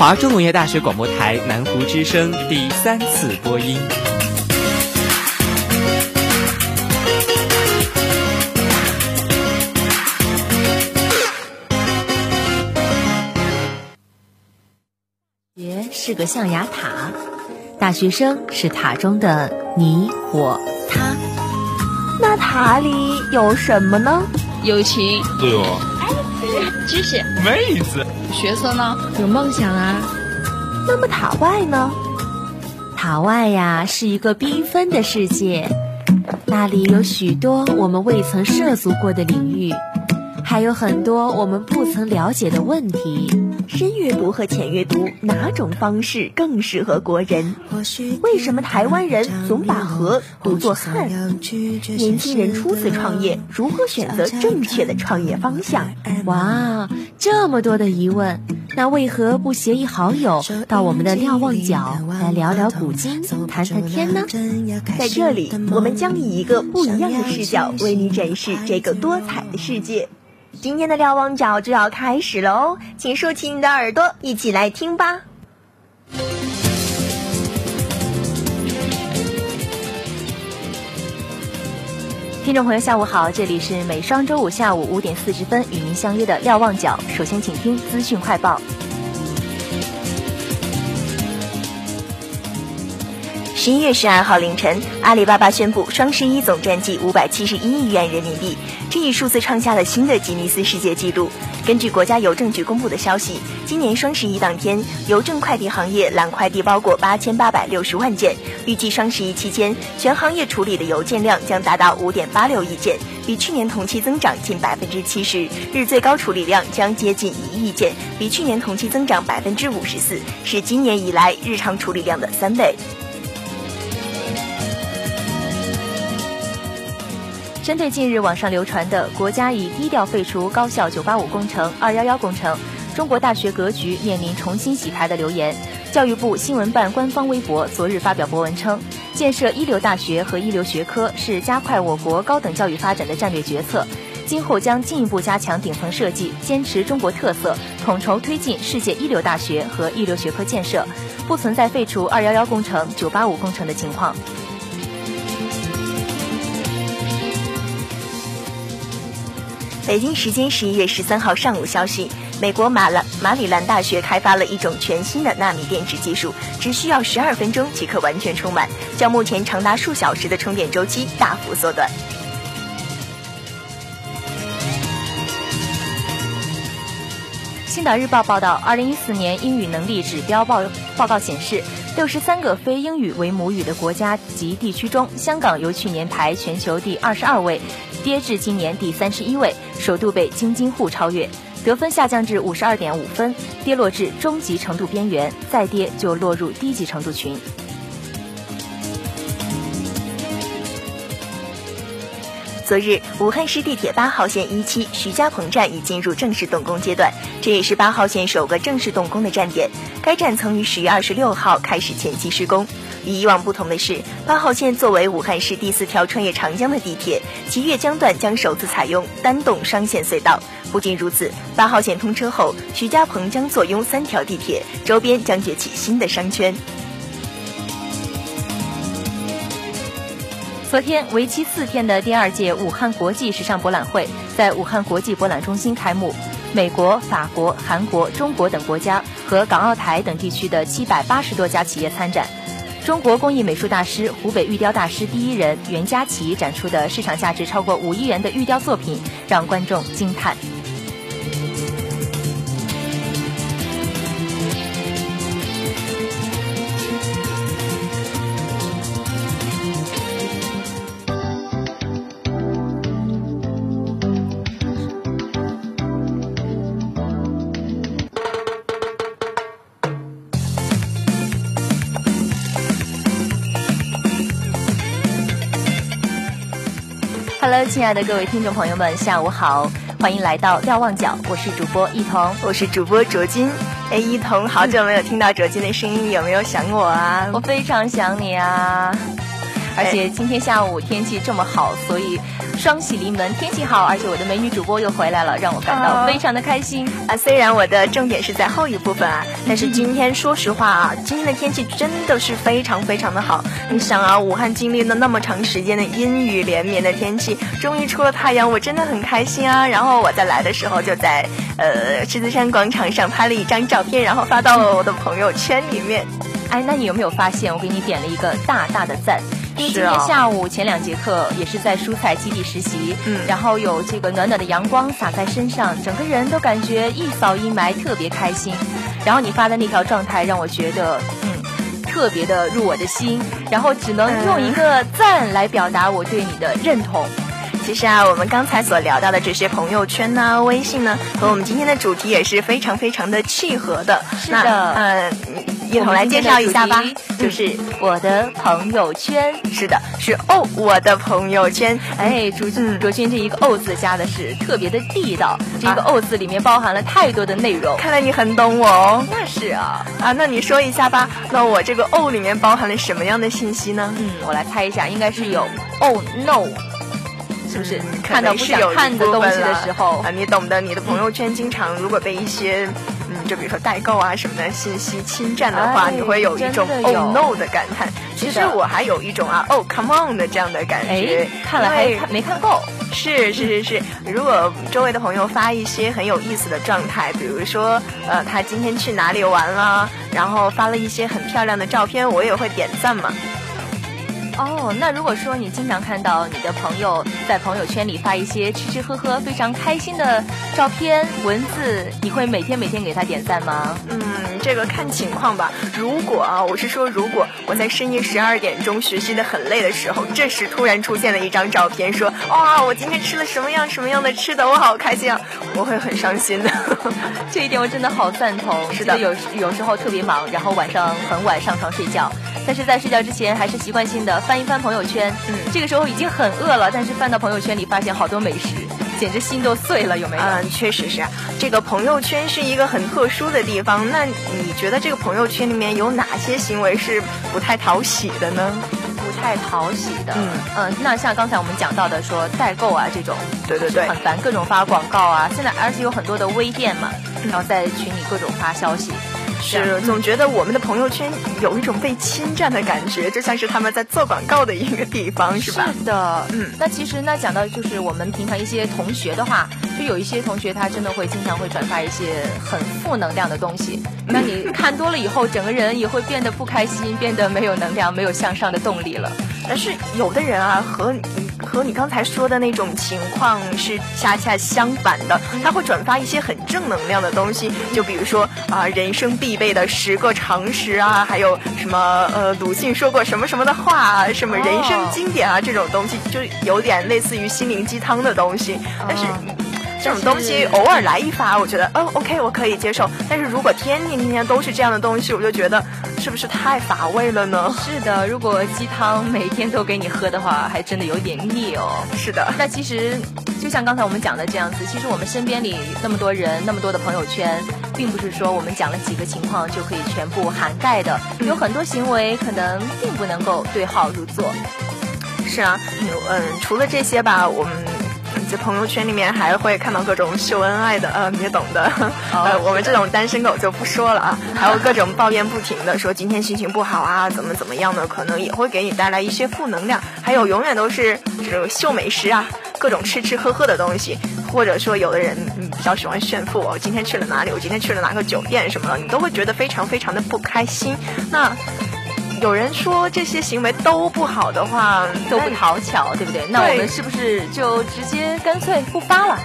华中农业大学广播台南湖之声第三次播音。学是个象牙塔，大学生是塔中的你我他。那塔里有什么呢？友情、对哦，知识、妹子、学生呢？有梦想啊。那么塔外呢？塔外呀，是一个缤纷的世界，那里有许多我们未曾涉足过的领域，还有很多我们不曾了解的问题。深阅读和浅阅读哪种方式更适合国人？为什么台湾人总把和读作汉？年轻人初次创业如何选择正确的创业方向？哇，这么多的疑问，那为何不携一好友到我们的瞭望角来聊聊古今，谈谈天呢？在这里，我们将以一个不一样的视角为你展示这个多彩的世界。今天的瞭望角就要开始了哦，请竖起你的耳朵，一起来听吧。听众朋友，下午好，这里是每双周五下午五点四十分与您相约的瞭望角。首先，请听资讯快报。十一月十二号凌晨，阿里巴巴宣布双十一总占计五百七十一亿元人民币，这一数字创下了新的吉尼斯世界纪录。根据国家邮政局公布的消息，今年双十一当天，邮政快递行业揽快递包裹八千八百六十万件，预计双十一期间全行业处理的邮件量将达到五点八六亿件，比去年同期增长近百分之七十，日最高处理量将接近一亿件，比去年同期增长百分之五十四，是今年以来日常处理量的三倍。针对近日网上流传的国家已低调废除高校985工程、211工程，中国大学格局面临重新洗牌的留言，教育部新闻办官方微博昨日发表博文称，建设一流大学和一流学科是加快我国高等教育发展的战略决策，今后将进一步加强顶层设计，坚持中国特色，统筹推进世界一流大学和一流学科建设，不存在废除211工程、985工程的情况。北京时间十一月十三号上午消息，美国马兰马里兰大学开发了一种全新的纳米电池技术，只需要十二分钟即可完全充满，较目前长达数小时的充电周期大幅缩短。青岛日报报道，二零一四年英语能力指标报报告显示，六十三个非英语为母语的国家及地区中，香港由去年排全球第二十二位，跌至今年第三十一位，首度被京津沪超越，得分下降至五十二点五分，跌落至中级程度边缘，再跌就落入低级程度群。昨日，武汉市地铁八号线一期徐家棚站已进入正式动工阶段，这也是八号线首个正式动工的站点。该站曾于十月二十六号开始前期施工。与以往不同的是，八号线作为武汉市第四条穿越长江的地铁，其越江段将首次采用单洞双线隧道。不仅如此，八号线通车后，徐家棚将坐拥三条地铁，周边将崛起新的商圈。昨天，为期四天的第二届武汉国际时尚博览会在武汉国际博览中心开幕。美国、法国、韩国、中国等国家和港澳台等地区的七百八十多家企业参展。中国工艺美术大师、湖北玉雕大师第一人袁佳琪展出的市场价值超过五亿元的玉雕作品，让观众惊叹。亲爱的各位听众朋友们，下午好，欢迎来到瞭望角，我是主播一彤，我是主播卓金。哎，一彤，好久没有听到卓金的声音，有没有想我啊？我非常想你啊！而且今天下午天气这么好，所以双喜临门，天气好，而且我的美女主播又回来了，让我感到非常的开心啊。虽然我的重点是在后一部分啊，但是今天说实话啊，今天的天气真的是非常非常的好。你想啊，武汉经历了那么长时间的阴雨连绵的天气，终于出了太阳，我真的很开心啊。然后我在来的时候就在呃狮子山广场上拍了一张照片，然后发到了我的朋友圈里面。哎，那你有没有发现我给你点了一个大大的赞？因为今天下午前两节课也是在蔬菜基地实习，嗯，然后有这个暖暖的阳光洒在身上，整个人都感觉一扫阴霾，特别开心。然后你发的那条状态让我觉得，嗯，特别的入我的心，然后只能用一个赞来表达我对你的认同。其实啊，我们刚才所聊到的这些朋友圈呢、微信呢，和我们今天的主题也是非常非常的契合的。是的，嗯。一同来介绍一下吧，就是我的朋友圈。是的，是哦，我的朋友圈。哎，卓卓君这一个“哦”字加的是特别的地道，这个“哦”字里面包含了太多的内容。看来你很懂我哦。那是啊，啊，那你说一下吧。那我这个“哦”里面包含了什么样的信息呢？嗯，我来猜一下，应该是有 “Oh no”，是不是？看到不想看的东西的时候啊，你懂的。你的朋友圈经常如果被一些。就比如说代购啊什么的信息侵占的话，你会有一种 oh no 的感叹。其实我还有一种啊 oh come on 的这样的感觉。看了还没看够。是是是是，如果周围的朋友发一些很有意思的状态，比如说呃他今天去哪里玩了，然后发了一些很漂亮的照片，我也会点赞嘛。哦，那如果说你经常看到你的朋友在朋友圈里发一些吃吃喝喝非常开心的照片、文字，你会每天每天给他点赞吗？嗯，这个看情况吧。如果啊，我是说，如果我在深夜十二点钟学习的很累的时候，这时突然出现了一张照片，说哇，我今天吃了什么样什么样的吃的，我好开心啊，我会很伤心的。这一点我真的好赞同。是的，有有时候特别忙，然后晚上很晚上床睡觉，但是在睡觉之前还是习惯性的。翻一翻朋友圈，嗯，这个时候已经很饿了，但是翻到朋友圈里发现好多美食，简直心都碎了，有没有？嗯，确实是。这个朋友圈是一个很特殊的地方，那你觉得这个朋友圈里面有哪些行为是不太讨喜的呢？不太讨喜的，嗯嗯，那像刚才我们讲到的说代购啊这种，对对对，很烦，各种发广告啊，现在而且有很多的微店嘛，然后在群里各种发消息。是，总觉得我们的朋友圈有一种被侵占的感觉，就像是他们在做广告的一个地方，是吧？是的，嗯。那其实呢，讲到就是我们平常一些同学的话，就有一些同学他真的会经常会转发一些很负能量的东西，那你看多了以后，整个人也会变得不开心，变得没有能量，没有向上的动力了。但是有的人啊，和你和你刚才说的那种情况是恰恰相反的，他会转发一些很正能量的东西，就比如说啊，人生必备的十个常识啊，还有什么呃，鲁迅说过什么什么的话啊，什么人生经典啊，这种东西就有点类似于心灵鸡汤的东西，但是。这种东西偶尔来一发，我觉得哦，OK，我可以接受。但是如果天天天天都是这样的东西，我就觉得是不是太乏味了呢？是的，如果鸡汤每天都给你喝的话，还真的有点腻哦。是的，那其实就像刚才我们讲的这样子，其实我们身边里那么多人，那么多的朋友圈，并不是说我们讲了几个情况就可以全部涵盖的，有很多行为可能并不能够对号入座。是啊，嗯，除了这些吧，我们。在朋友圈里面还会看到各种秀恩爱的，呃，你也懂的。呃，我们这种单身狗就不说了啊。还有各种抱怨不停的，说今天心情不好啊，怎么怎么样的，可能也会给你带来一些负能量。还有永远都是这种秀美食啊，各种吃吃喝喝的东西，或者说有的人比较喜欢炫富，我今天去了哪里，我今天去了哪个酒店什么的，你都会觉得非常非常的不开心。那。有人说这些行为都不好的话，都不讨巧，对不对？那我们是不是就直接干脆不发了？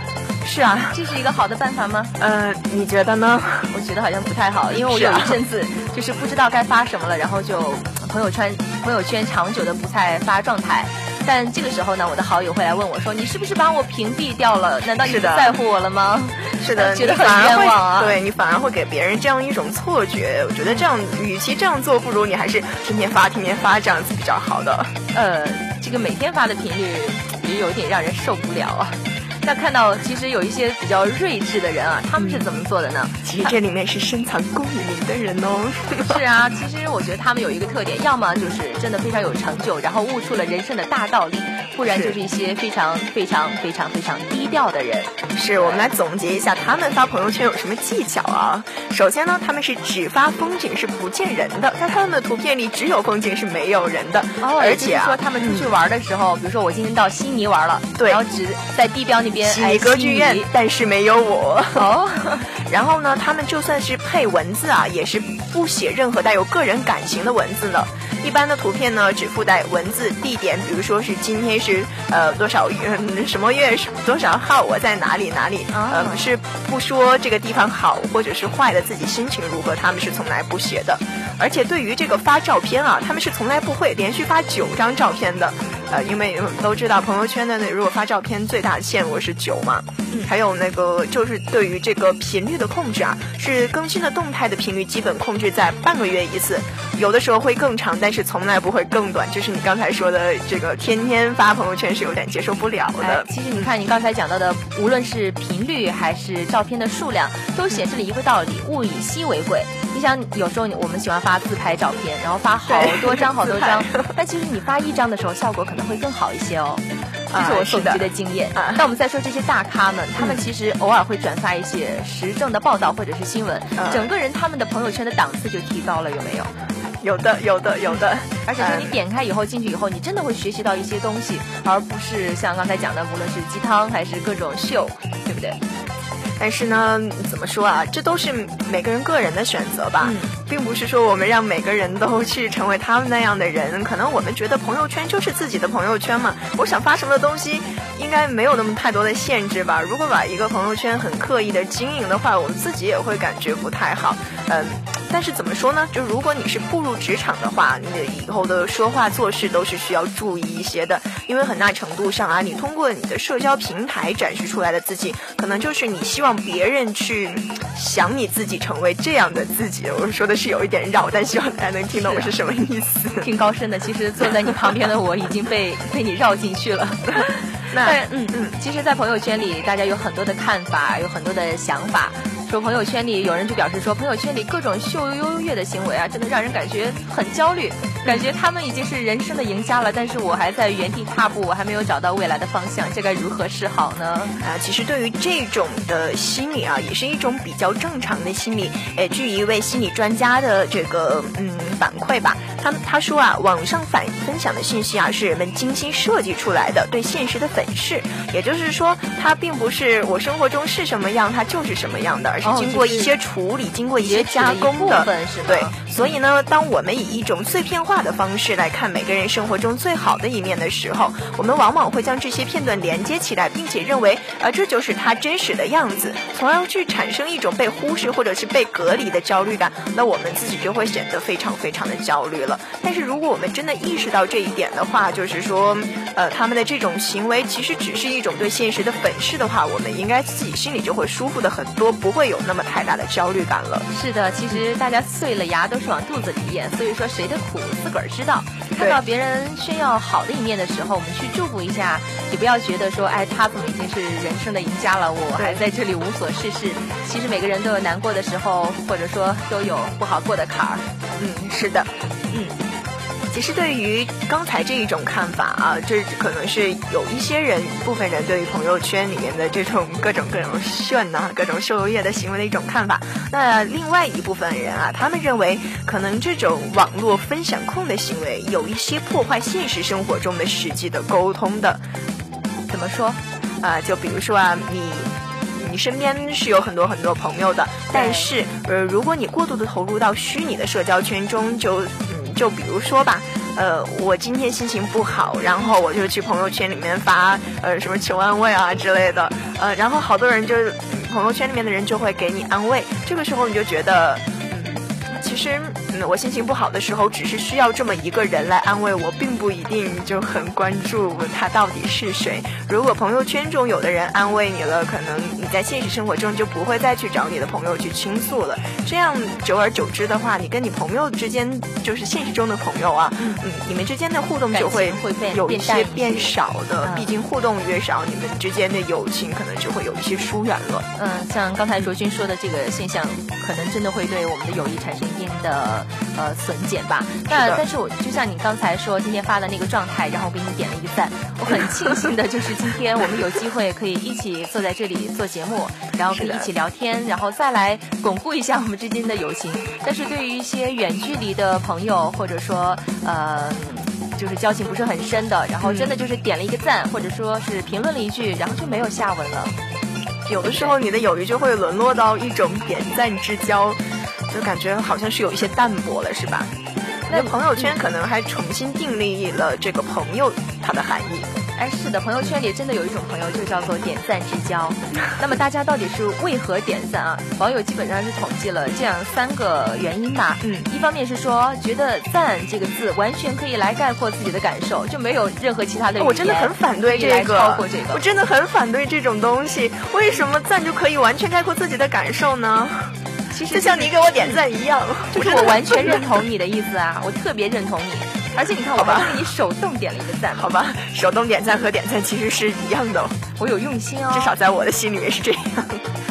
是啊，这是一个好的办法吗？呃，你觉得呢？我觉得好像不太好，因为我有一阵子 就是不知道该发什么了，然后就朋友圈朋友圈长久的不太发状态。但这个时候呢，我的好友会来问我说：“你是不是把我屏蔽掉了？难道你不在乎我了吗？”是的，觉得很冤枉啊！对你反而会给别人这样一种错觉。我觉得这样，与其这样做，不如你还是天天发，天天发，这样子比较好的。呃，这个每天发的频率也有点让人受不了啊。那看到其实有一些比较睿智的人啊，他们是怎么做的呢？其实这里面是深藏功与名的人哦。是啊，其实我觉得他们有一个特点，要么就是真的非常有成就，然后悟出了人生的大道理，不然就是一些非常非常非常非常低调的人。是我们来总结一下他们发朋友圈有什么技巧啊？首先呢，他们是只发风景是不见人的，在他们的图片里只有风景是没有人的。哦，而且说他们出去玩的时候，比如说我今天到悉尼玩了，对，然后只在地标那边悉尼歌剧院，但是没有我。哦，然后呢，他们就算是配文字啊，也是不写任何带有个人感情的文字的。一般的图片呢，只附带文字、地点，比如说是今天是呃多少月什么月多少号，我在哪里哪里，呃是不说这个地方好或者是坏的，自己心情如何，他们是从来不写的。而且对于这个发照片啊，他们是从来不会连续发九张照片的。呃，因为都知道朋友圈的那如果发照片最大的限额是九嘛，还有那个就是对于这个频率的控制啊，是更新的动态的频率基本控制在半个月一次，有的时候会更长，但是从来不会更短。就是你刚才说的这个天天发朋友圈是有点接受不了的。其实你看你刚才讲到的，无论是频率还是照片的数量，都显示了一个道理：物以稀为贵。你想有时候我们喜欢发自拍照片，然后发好多张好多张，但其实你发一张的时候效果可能会更好一些哦，这是我手机的经验。那我们再说这些大咖们，他们其实偶尔会转发一些时政的报道或者是新闻，整个人他们的朋友圈的档次就提高了，有没有？有的，有的，有的。而且说你点开以后进去以后，你真的会学习到一些东西，而不是像刚才讲的，无论是鸡汤还是各种秀，对不对？但是呢，怎么说啊？这都是每个人个人的选择吧，并不是说我们让每个人都去成为他们那样的人。可能我们觉得朋友圈就是自己的朋友圈嘛，我想发什么东西，应该没有那么太多的限制吧。如果把一个朋友圈很刻意的经营的话，我们自己也会感觉不太好。嗯，但是怎么说呢？就如果你是步入职场的话，你以后的说话做事都是需要注意一些的，因为很大程度上啊，你通过你的社交平台展示出来的自己，可能就是你希望。别人去想你自己成为这样的自己，我说的是有一点绕，但希望大家能听懂我是什么意思。挺高深的，其实坐在你旁边的我已经被被你绕进去了。那嗯嗯，其实，在朋友圈里，大家有很多的看法，有很多的想法。说朋友圈里有人就表示说，朋友圈里各种秀优越的行为啊，真的让人感觉很焦虑，感觉他们已经是人生的赢家了，但是我还在原地踏步，我还没有找到未来的方向，这该如何是好呢？啊，其实对于这种的心理啊，也是一种比较正常的心理。诶，据一位心理专家的这个嗯反馈吧，他他说啊，网上反分享的信息啊，是人们精心设计出来的对现实的粉饰，也就是说，它并不是我生活中是什么样，它就是什么样的。而是经过一些处理，经过一些加工的，对。所以呢，当我们以一种碎片化的方式来看每个人生活中最好的一面的时候，我们往往会将这些片段连接起来，并且认为，啊，这就是他真实的样子，从而去产生一种被忽视或者是被隔离的焦虑感。那我们自己就会显得非常非常的焦虑了。但是如果我们真的意识到这一点的话，就是说，呃，他们的这种行为其实只是一种对现实的粉饰的话，我们应该自己心里就会舒服的很多，不会。有那么太大的焦虑感了。是的，其实大家碎了牙都是往肚子里咽，所以说谁的苦自个儿知道。看到别人炫耀好的一面的时候，我们去祝福一下，也不要觉得说，哎，他怎么已经是人生的赢家了，我还在这里无所事事。其实每个人都有难过的时候，或者说都有不好过的坎儿。嗯，是的，嗯。其实对于刚才这一种看法啊，这可能是有一些人、部分人对于朋友圈里面的这种各种各种炫呐、各种秀优越的行为的一种看法。那另外一部分人啊，他们认为可能这种网络分享控的行为有一些破坏现实生活中的实际的沟通的。怎么说？啊，就比如说啊，你你身边是有很多很多朋友的，但是呃，如果你过度的投入到虚拟的社交圈中，就。就比如说吧，呃，我今天心情不好，然后我就去朋友圈里面发呃什么求安慰啊之类的，呃，然后好多人就朋友圈里面的人就会给你安慰，这个时候你就觉得，嗯，其实嗯，我心情不好的时候，只是需要这么一个人来安慰我，并不一定就很关注他到底是谁。如果朋友圈中有的人安慰你了，可能你在现实生活中就不会再去找你的朋友去倾诉了。这样久而久之的话，你跟你朋友之间，就是现实中的朋友啊，嗯，你们之间的互动就会有一些变少的。毕竟互动越少，你们之间的友情可能就会有一些疏远了。嗯，像刚才卓君说的这个现象，可能真的会对我们的友谊产生一定的呃损减吧。那但是我就像你刚才说今天发的那个状态，然后给你点了一个赞，我很庆幸的就是今天我们有机会可以一起坐在这里做节目，然后可以一起聊天，然后再来巩固一下我们之间的友情。但是对于一些远距离的朋友，或者说呃。就是交情不是很深的，然后真的就是点了一个赞，或者说是评论了一句，然后就没有下文了。有的时候你的友谊就会沦落到一种点赞之交，就感觉好像是有一些淡薄了，是吧？那朋友圈可能还重新定义了这个朋友它的含义。哎，是的，朋友圈里真的有一种朋友，就叫做点赞之交。那么大家到底是为何点赞啊？网友基本上是统计了这样三个原因吧。嗯，一方面是说觉得“赞”这个字完全可以来概括自己的感受，就没有任何其他的我真的很反对这个，包括这个。我真的很反对这种东西。为什么赞就可以完全概括自己的感受呢？其实就像你给我点赞一样，就是我完全 认同你的意思啊，我特别认同你。而且你看，我还给你手动点了一个赞，好吧？手动点赞和点赞其实是一样的，我有用心哦，至少在我的心里面是这样。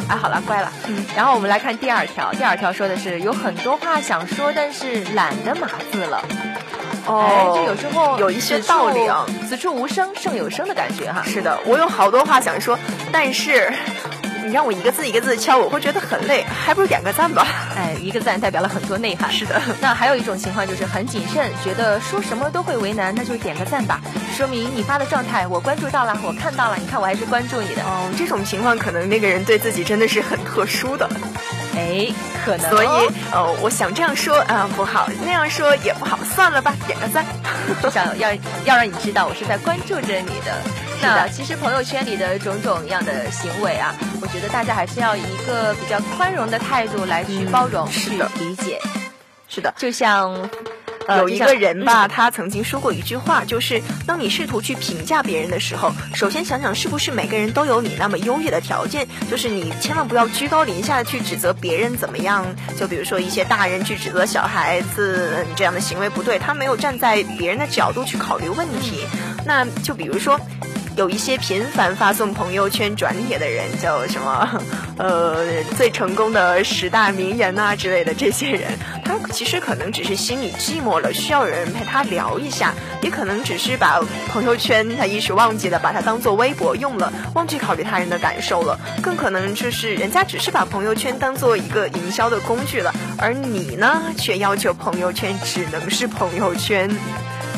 哎，好了，乖了。嗯。然后我们来看第二条，第二条说的是有很多话想说，但是懒得码字了。哦，这有时候有一些道理啊。此处无声胜有声的感觉哈。是的，我有好多话想说，但是。你让我一个字一个字敲，我会觉得很累，还不如点个赞吧。哎，一个赞代表了很多内涵。是的。那还有一种情况就是很谨慎，觉得说什么都会为难，那就点个赞吧，说明你发的状态我关注到了，我看到了。你看我还是关注你的。哦，这种情况可能那个人对自己真的是很特殊的。哎，可能。所以，呃，我想这样说啊不好，那样说也不好，算了吧，点个赞。至少要要让你知道我是在关注着你的。那其实朋友圈里的种种样的行为啊，我觉得大家还是要以一个比较宽容的态度来去包容、去理解。是的，就像有一个人吧，他曾经说过一句话，就是当你试图去评价别人的时候，首先想想是不是每个人都有你那么优越的条件。就是你千万不要居高临下的去指责别人怎么样。就比如说一些大人去指责小孩子这样的行为不对，他没有站在别人的角度去考虑问题。那就比如说。有一些频繁发送朋友圈转帖的人，叫什么？呃，最成功的十大名言呐之类的这些人，他其实可能只是心里寂寞了，需要有人陪他聊一下；也可能只是把朋友圈他一时忘记了，把它当做微博用了，忘记考虑他人的感受了；更可能就是人家只是把朋友圈当做一个营销的工具了，而你呢，却要求朋友圈只能是朋友圈。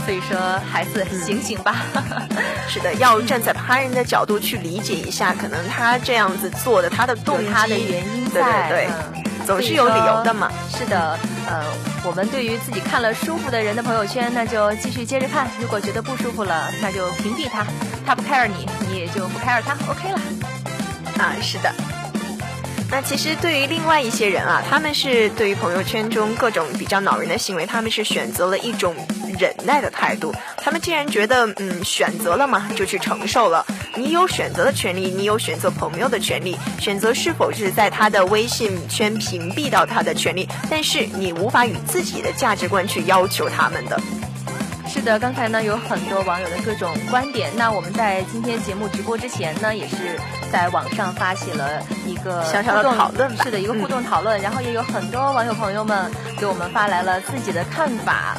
所以说，孩子醒醒吧！是的，要站在他人的角度去理解一下，可能他这样子做的，他的动机、他的原因在，对对对，总是有理由的嘛。是的，呃，我们对于自己看了舒服的人的朋友圈，那就继续接着看；如果觉得不舒服了，那就屏蔽他。他不 care 你，你也就不 care 他，OK 了。啊，是的。那其实对于另外一些人啊，他们是对于朋友圈中各种比较恼人的行为，他们是选择了一种。忍耐的态度，他们既然觉得嗯选择了嘛，就去承受了。你有选择的权利，你有选择朋友的权利，选择是否是在他的微信圈屏蔽到他的权利，但是你无法与自己的价值观去要求他们的。是的，刚才呢有很多网友的各种观点，那我们在今天节目直播之前呢，也是在网上发起了一个小小的讨论，是的一个互动讨论，然后也有很多网友朋友们给我们发来了自己的看法。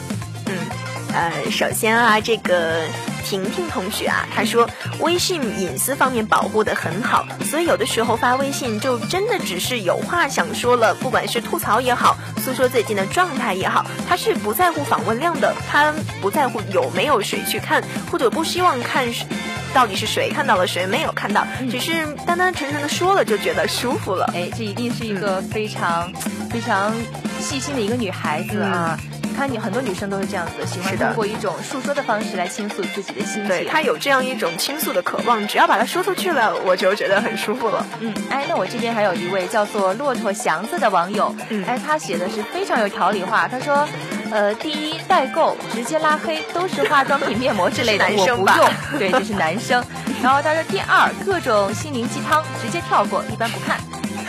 呃，首先啊，这个婷婷同学啊，她说微信隐私方面保护的很好，所以有的时候发微信就真的只是有话想说了，不管是吐槽也好，诉说最近的状态也好，她是不在乎访问量的，她不在乎有没有谁去看，或者不希望看 到底是谁看到了谁没有看到，只是单单纯纯的说了就觉得舒服了。哎，这一定是一个非常非常细心的一个女孩子啊。看你很多女生都是这样子，喜欢通过一种诉说的方式来倾诉自己的心情。对她有这样一种倾诉的渴望，只要把它说出去了，我就觉得很舒服了。嗯，哎，那我这边还有一位叫做骆驼祥子的网友，哎，他写的是非常有条理化，他说。呃，第一代购直接拉黑，都是化妆品、面膜之类的，我不用。对，这是男生。然后他说，第二，各种心灵鸡汤直接跳过，一般不看。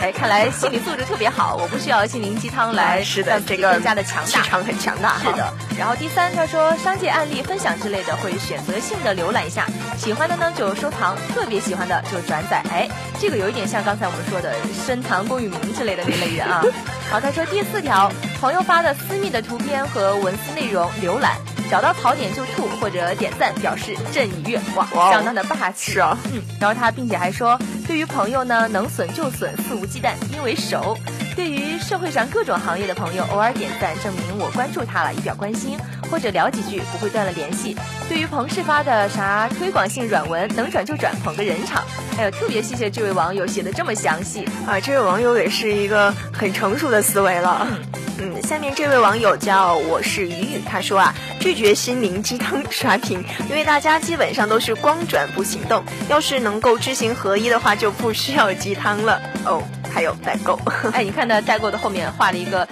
哎，看来心理素质特别好，我不需要心灵鸡汤来让这个更加的强大，气场很强大。是的。然后第三，他说商界案例分享之类的会选择性的浏览一下，喜欢的呢就收藏，特别喜欢的就转载。哎，这个有一点像刚才我们说的深藏功与名之类的那类人啊。好，他说第四条，朋友发的私密的图片和文字内容浏览。找到槽点就吐或者点赞表示朕已阅，哇，相当的霸气。是啊，嗯，然后他并且还说，对于朋友呢，能损就损，肆无忌惮，因为熟。对于社会上各种行业的朋友，偶尔点赞证明我关注他了，以表关心，或者聊几句不会断了联系。对于同事发的啥推广性软文，能转就转，捧个人场。哎呦，特别谢谢这位网友写的这么详细啊！这位网友也是一个很成熟的思维了。嗯，下面这位网友叫我是雨雨，他说啊，拒绝心灵鸡汤 刷屏，因为大家基本上都是光转不行动。要是能够知行合一的话，就不需要鸡汤了哦。还有代购，哎，你看他代购的后面画了一个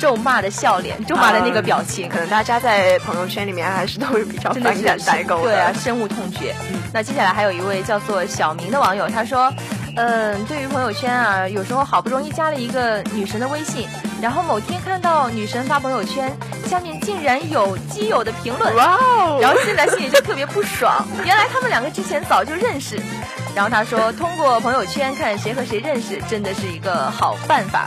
咒骂的笑脸，咒骂的那个表情，可能大家在朋友圈里面还是都是比较反感代购的，对啊，深恶痛绝。嗯，那接下来还有一位叫做小明的网友，他说。嗯，对于朋友圈啊，有时候好不容易加了一个女神的微信，然后某天看到女神发朋友圈，下面竟然有基友的评论，哇哦！然后现在心里就特别不爽，原来他们两个之前早就认识。然后他说，通过朋友圈看谁和谁认识，真的是一个好办法，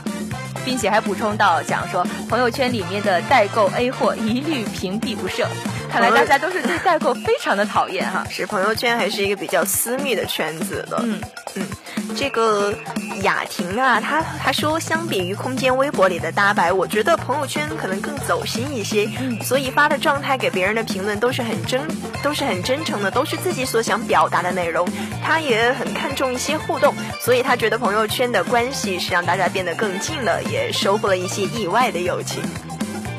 并且还补充到讲说，朋友圈里面的代购 A 货一律屏蔽不设。看来大家都是对代购非常的讨厌哈。是朋友圈还是一个比较私密的圈子的。嗯嗯。这个雅婷啊，她她说，相比于空间微博里的搭白，我觉得朋友圈可能更走心一些，所以发的状态给别人的评论都是很真，都是很真诚的，都是自己所想表达的内容。她也很看重一些互动，所以她觉得朋友圈的关系是让大家变得更近了，也收获了一些意外的友情。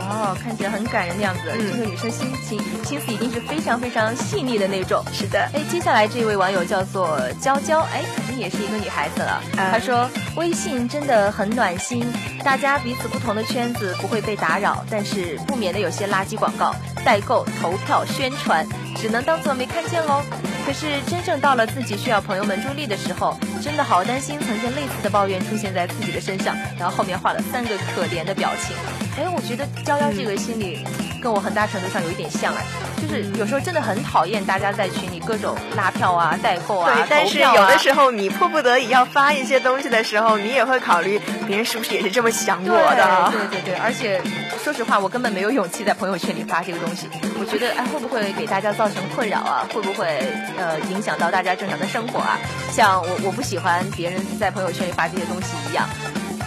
哦，看起来很感人的样子。这个女生心情心思一定是非常非常细腻的那种。是的。哎，接下来这位网友叫做娇娇，哎，肯定也是一个女孩子了。她说微信真的很暖心，大家彼此不同的圈子不会被打扰，但是不免的有些垃圾广告、代购、投票、宣传，只能当做没看见喽。可是真正到了自己需要朋友们助力的时候，真的好担心曾经类似的抱怨出现在自己的身上，然后后面画了三个可怜的表情。哎，我觉得娇娇这个心理跟我很大程度上有一点像哎，就是有时候真的很讨厌大家在群里各种拉票啊、代购啊、对，但是有的时候你迫不得已要发一些东西的时候，你也会考虑别人是不是也是这么想我的。对对对，而且说实话，我根本没有勇气在朋友圈里发这个东西。我觉得哎，会不会给大家造成困扰啊？会不会呃影响到大家正常的生活啊？像我我不喜欢别人在朋友圈里发这些东西一样。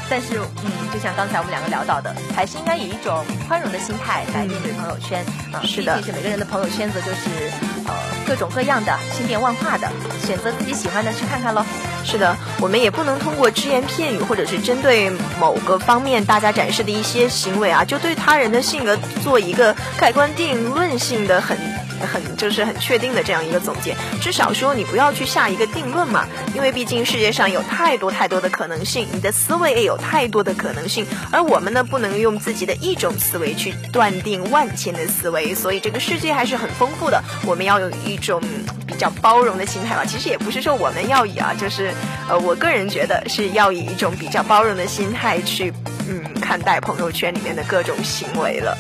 但是，嗯，就像刚才我们两个聊到的，还是应该以一种宽容的心态来面对朋友圈啊。是的，毕竟是每个人的朋友圈子就是呃各种各样的、千变万化的，选择自己喜欢的去看看喽。是的，我们也不能通过只言片语或者是针对某个方面大家展示的一些行为啊，就对他人的性格做一个盖棺定论性的很。很就是很确定的这样一个总结，至少说你不要去下一个定论嘛，因为毕竟世界上有太多太多的可能性，你的思维也有太多的可能性，而我们呢不能用自己的一种思维去断定万千的思维，所以这个世界还是很丰富的，我们要有一种比较包容的心态吧。其实也不是说我们要以啊，就是呃，我个人觉得是要以一种比较包容的心态去嗯看待朋友圈里面的各种行为了。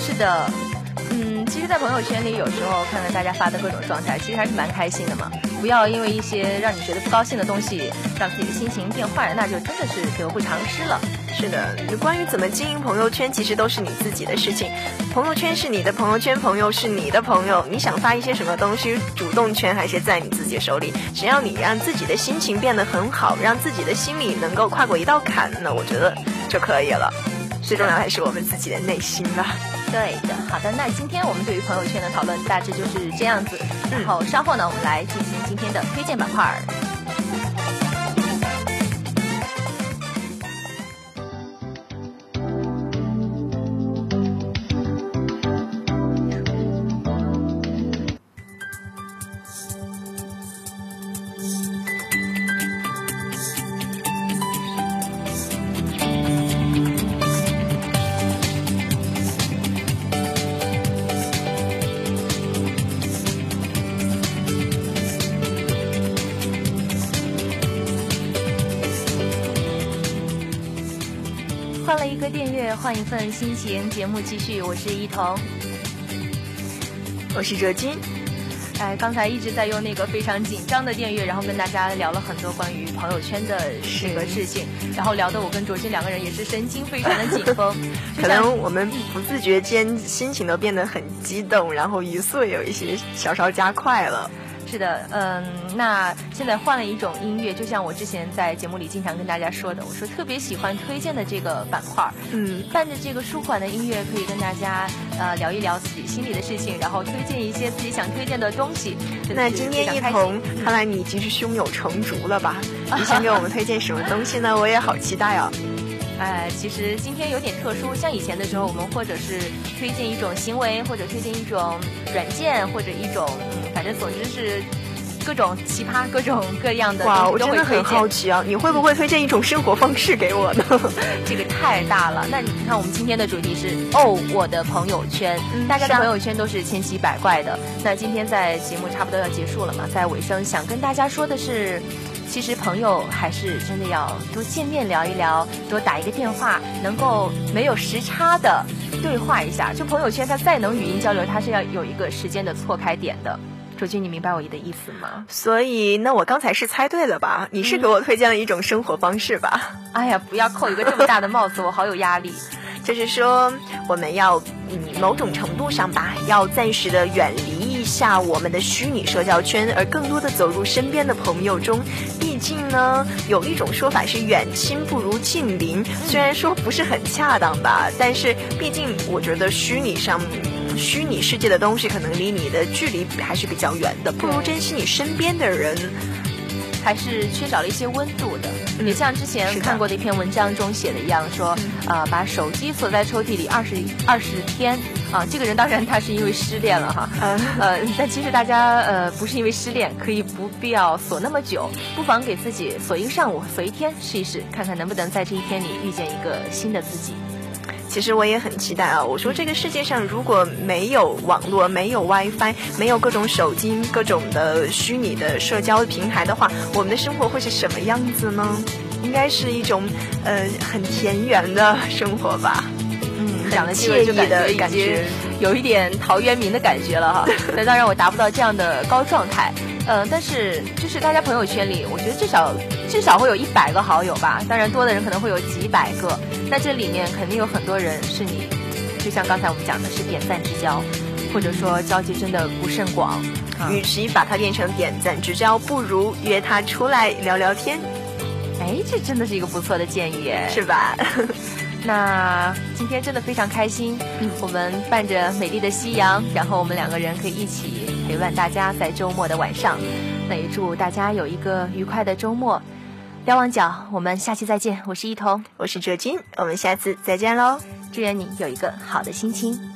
是的。其实，在朋友圈里，有时候看看大家发的各种状态，其实还是蛮开心的嘛。不要因为一些让你觉得不高兴的东西，让自己的心情变坏，那就真的是得不偿失了。是的，关于怎么经营朋友圈，其实都是你自己的事情。朋友圈是你的朋友圈，朋友是你的朋友。你想发一些什么东西，主动权还是在你自己手里。只要你让自己的心情变得很好，让自己的心里能够跨过一道坎，那我觉得就可以了。最重要还是我们自己的内心吧。对的，好的，那今天我们对于朋友圈的讨论大致就是这样子，然后稍后呢，我们来进行今天的推荐板块。换一份心情，节目继续。我是一彤，我是哲君。哎，刚才一直在用那个非常紧张的电乐，然后跟大家聊了很多关于朋友圈的这个事情，然后聊的我跟卓君两个人也是神经非常的紧绷。可能我们不自觉间心情都变得很激动，然后语速也有一些稍稍加快了。是的，嗯，那现在换了一种音乐，就像我之前在节目里经常跟大家说的，我说特别喜欢推荐的这个板块，嗯，伴着这个舒缓的音乐，可以跟大家呃聊一聊自己心里的事情，然后推荐一些自己想推荐的东西。那今天一同，看来你已经是胸有成竹了吧？你想给我们推荐什么东西呢？我也好期待哦。哎，其实今天有点特殊，像以前的时候，我们或者是推荐一种行为，或者推荐一种软件，或者一这种，反正总之是各种奇葩、各种各样的。哇，我真的很好奇啊！你会不会推荐一种生活方式给我呢？这个太大了。那你看，我们今天的主题是哦，我的朋友圈，大家的朋友圈都是千奇百怪的。那今天在节目差不多要结束了嘛，在尾声想跟大家说的是。其实朋友还是真的要多见面聊一聊，多打一个电话，能够没有时差的对话一下。就朋友圈，它再能语音交流，它是要有一个时间的错开点的。卓君，你明白我的意思吗？所以，那我刚才是猜对了吧？你是给我推荐了一种生活方式吧？哎呀，不要扣一个这么大的帽子，我好有压力。就是说，我们要嗯，某种程度上吧，要暂时的远离一下我们的虚拟社交圈，而更多的走入身边的朋友中。毕竟呢，有一种说法是远亲不如近邻，虽然说不是很恰当吧，但是毕竟我觉得虚拟上、虚拟世界的东西可能离你的距离还是比较远的，不如珍惜你身边的人。还是缺少了一些温度的，也像之前看过的一篇文章中写的一样，说，呃，把手机锁在抽屉里二十二十天，啊，这个人当然他是因为失恋了哈，呃，但其实大家呃不是因为失恋，可以不必要锁那么久，不妨给自己锁一个上午，锁一天试一试，看看能不能在这一天里遇见一个新的自己。其实我也很期待啊！我说这个世界上如果没有网络、没有 WiFi、没有各种手机、各种的虚拟的社交平台的话，我们的生活会是什么样子呢？应该是一种呃很田园的生活吧。嗯，讲的惬意的感觉，有一点陶渊明的感觉了哈。那当然我达不到这样的高状态。呃，但是就是大家朋友圈里，我觉得至少至少会有一百个好友吧。当然多的人可能会有几百个。那这里面肯定有很多人是你，就像刚才我们讲的是点赞之交，或者说交集真的不甚广。与其把它变成点赞之交，不如约他出来聊聊天。哎，这真的是一个不错的建议，是吧？那今天真的非常开心，我们伴着美丽的夕阳，然后我们两个人可以一起陪伴大家在周末的晚上。那也祝大家有一个愉快的周末。瞭望角，我们下期再见。我是一彤，我是哲君，我们下次再见喽。祝愿你有一个好的心情。